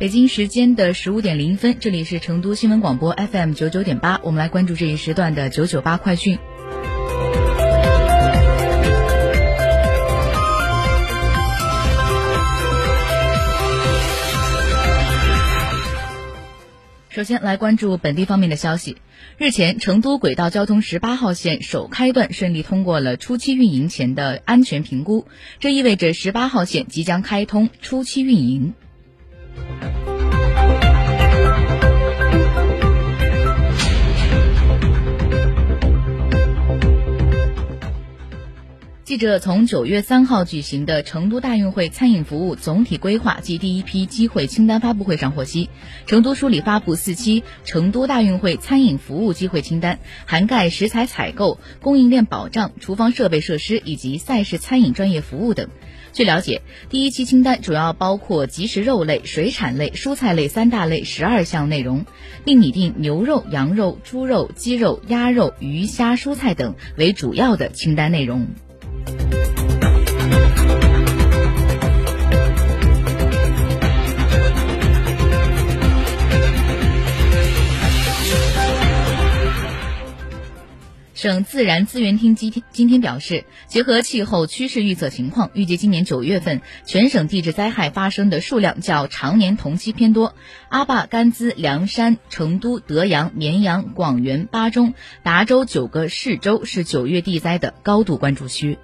北京时间的十五点零分，这里是成都新闻广播 FM 九九点八，我们来关注这一时段的九九八快讯。首先来关注本地方面的消息。日前，成都轨道交通十八号线首开段顺利通过了初期运营前的安全评估，这意味着十八号线即将开通初期运营。记者从九月三号举行的成都大运会餐饮服务总体规划及第一批机会清单发布会上获悉，成都梳理发布四期成都大运会餐饮服务机会清单，涵盖食材采购、供应链保障、厨房设备设施以及赛事餐饮专业服务等。据了解，第一期清单主要包括即食肉类、水产类、蔬菜类三大类十二项内容，并拟定牛肉、羊肉、猪肉、鸡肉、鸭肉、鱼虾、蔬菜等为主要的清单内容。省自然资源厅今天今天表示，结合气候趋势预测情况，预计今年九月份全省地质灾害发生的数量较常年同期偏多。阿坝、甘孜、凉山、成都、德阳、绵阳、广元、巴中、达州九个市州是九月地灾的高度关注区。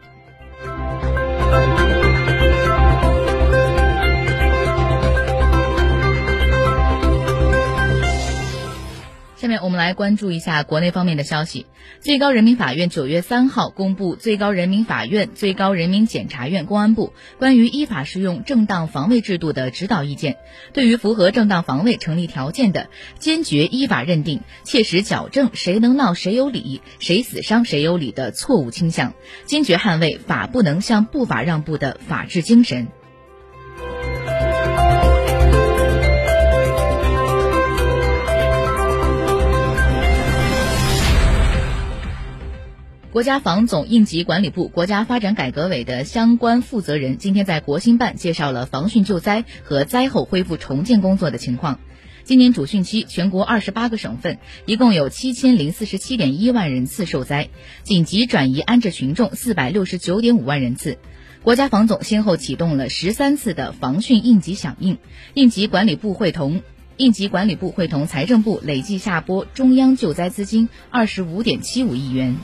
下面我们来关注一下国内方面的消息。最高人民法院九月三号公布《最高人民法院、最高人民检察院、公安部关于依法适用正当防卫制度的指导意见》，对于符合正当防卫成立条件的，坚决依法认定、切实矫正“谁能闹谁有理，谁死伤谁有理”的错误倾向，坚决捍卫法不能向不法让步的法治精神。国家防总应急管理部国家发展改革委的相关负责人今天在国新办介绍了防汛救灾和灾后恢复重建工作的情况。今年主汛期，全国二十八个省份一共有七千零四十七点一万人次受灾，紧急转移安置群众四百六十九点五万人次。国家防总先后启动了十三次的防汛应急响应，应急管理部会同应急管理部会同财政部累计下拨中央救灾资金二十五点七五亿元。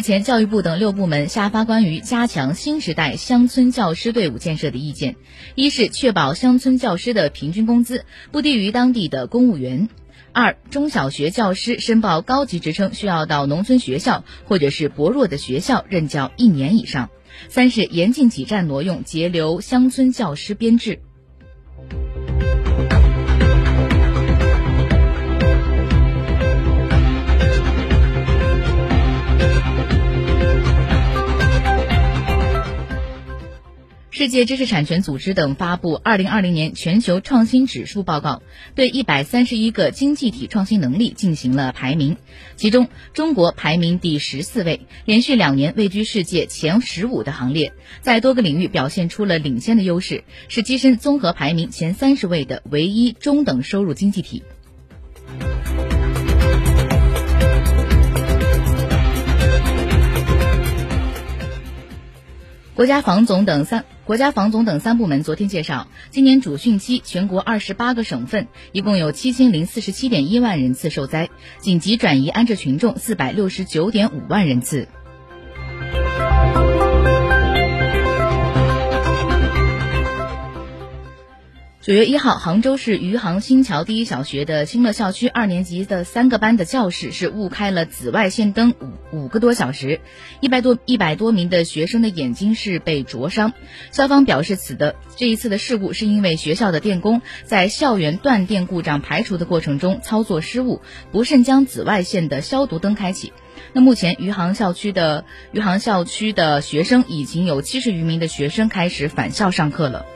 日前，教育部等六部门下发关于加强新时代乡村教师队伍建设的意见：一是确保乡村教师的平均工资不低于当地的公务员；二，中小学教师申报高级职称需要到农村学校或者是薄弱的学校任教一年以上；三是严禁挤占挪用，截留乡村教师编制。世界知识产权组织等发布《二零二零年全球创新指数报告》，对一百三十一个经济体创新能力进行了排名。其中，中国排名第十四位，连续两年位居世界前十五的行列，在多个领域表现出了领先的优势，是跻身综合排名前三十位的唯一中等收入经济体。国家防总等三国家防总等三部门昨天介绍，今年主汛期全国二十八个省份一共有七千零四十七点一万人次受灾，紧急转移安置群众四百六十九点五万人次。九月一号，杭州市余杭新桥第一小学的新乐校区二年级的三个班的教室是误开了紫外线灯五五个多小时，一百多一百多名的学生的眼睛是被灼伤。校方表示，此的这一次的事故是因为学校的电工在校园断电故障排除的过程中操作失误，不慎将紫外线的消毒灯开启。那目前余杭校区的余杭校区的学生已经有七十余名的学生开始返校上课了。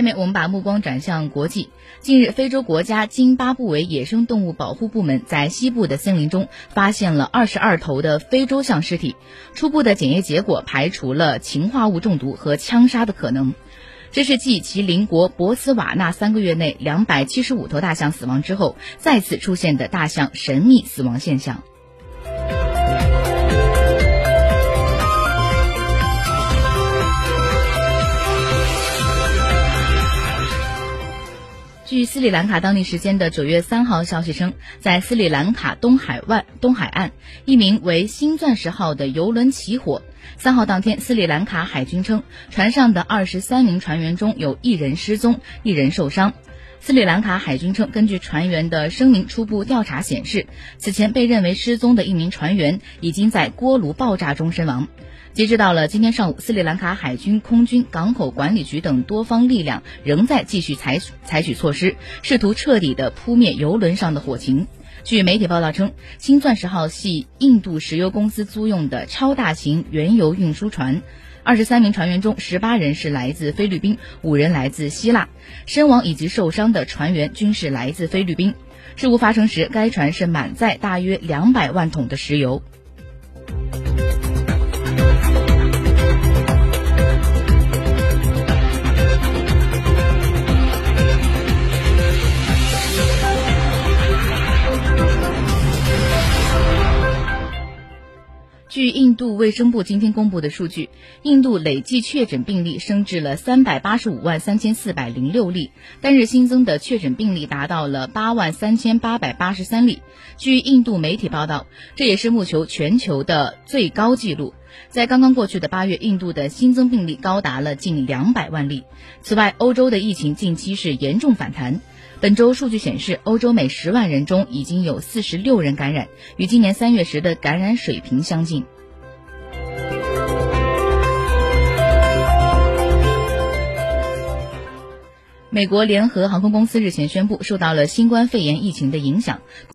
下面我们把目光转向国际。近日，非洲国家津巴布韦野生动物保护部门在西部的森林中发现了二十二头的非洲象尸体，初步的检验结果排除了氰化物中毒和枪杀的可能。这是继其邻国博茨瓦纳三个月内两百七十五头大象死亡之后，再次出现的大象神秘死亡现象。斯里兰卡当地时间的九月三号消息称，在斯里兰卡东海湾东海岸，一名为“新钻石号”的游轮起火。三号当天，斯里兰卡海军称，船上的二十三名船员中有一人失踪，一人受伤。斯里兰卡海军称，根据船员的声明，初步调查显示，此前被认为失踪的一名船员已经在锅炉爆炸中身亡。截止到了今天上午，斯里兰卡海军、空军、港口管理局等多方力量仍在继续采采取措施，试图彻底的扑灭油轮上的火情。据媒体报道称，新钻石号系印度石油公司租用的超大型原油运输船，二十三名船员中，十八人是来自菲律宾，五人来自希腊，身亡以及受伤的船员均是来自菲律宾。事故发生时，该船是满载大约两百万桶的石油。据印度卫生部今天公布的数据，印度累计确诊病例升至了三百八十五万三千四百零六例，单日新增的确诊病例达到了八万三千八百八十三例。据印度媒体报道，这也是目前全球的最高纪录。在刚刚过去的八月，印度的新增病例高达了近两百万例。此外，欧洲的疫情近期是严重反弹。本周数据显示，欧洲每十万人中已经有四十六人感染，与今年三月时的感染水平相近。美国联合航空公司日前宣布，受到了新冠肺炎疫情的影响。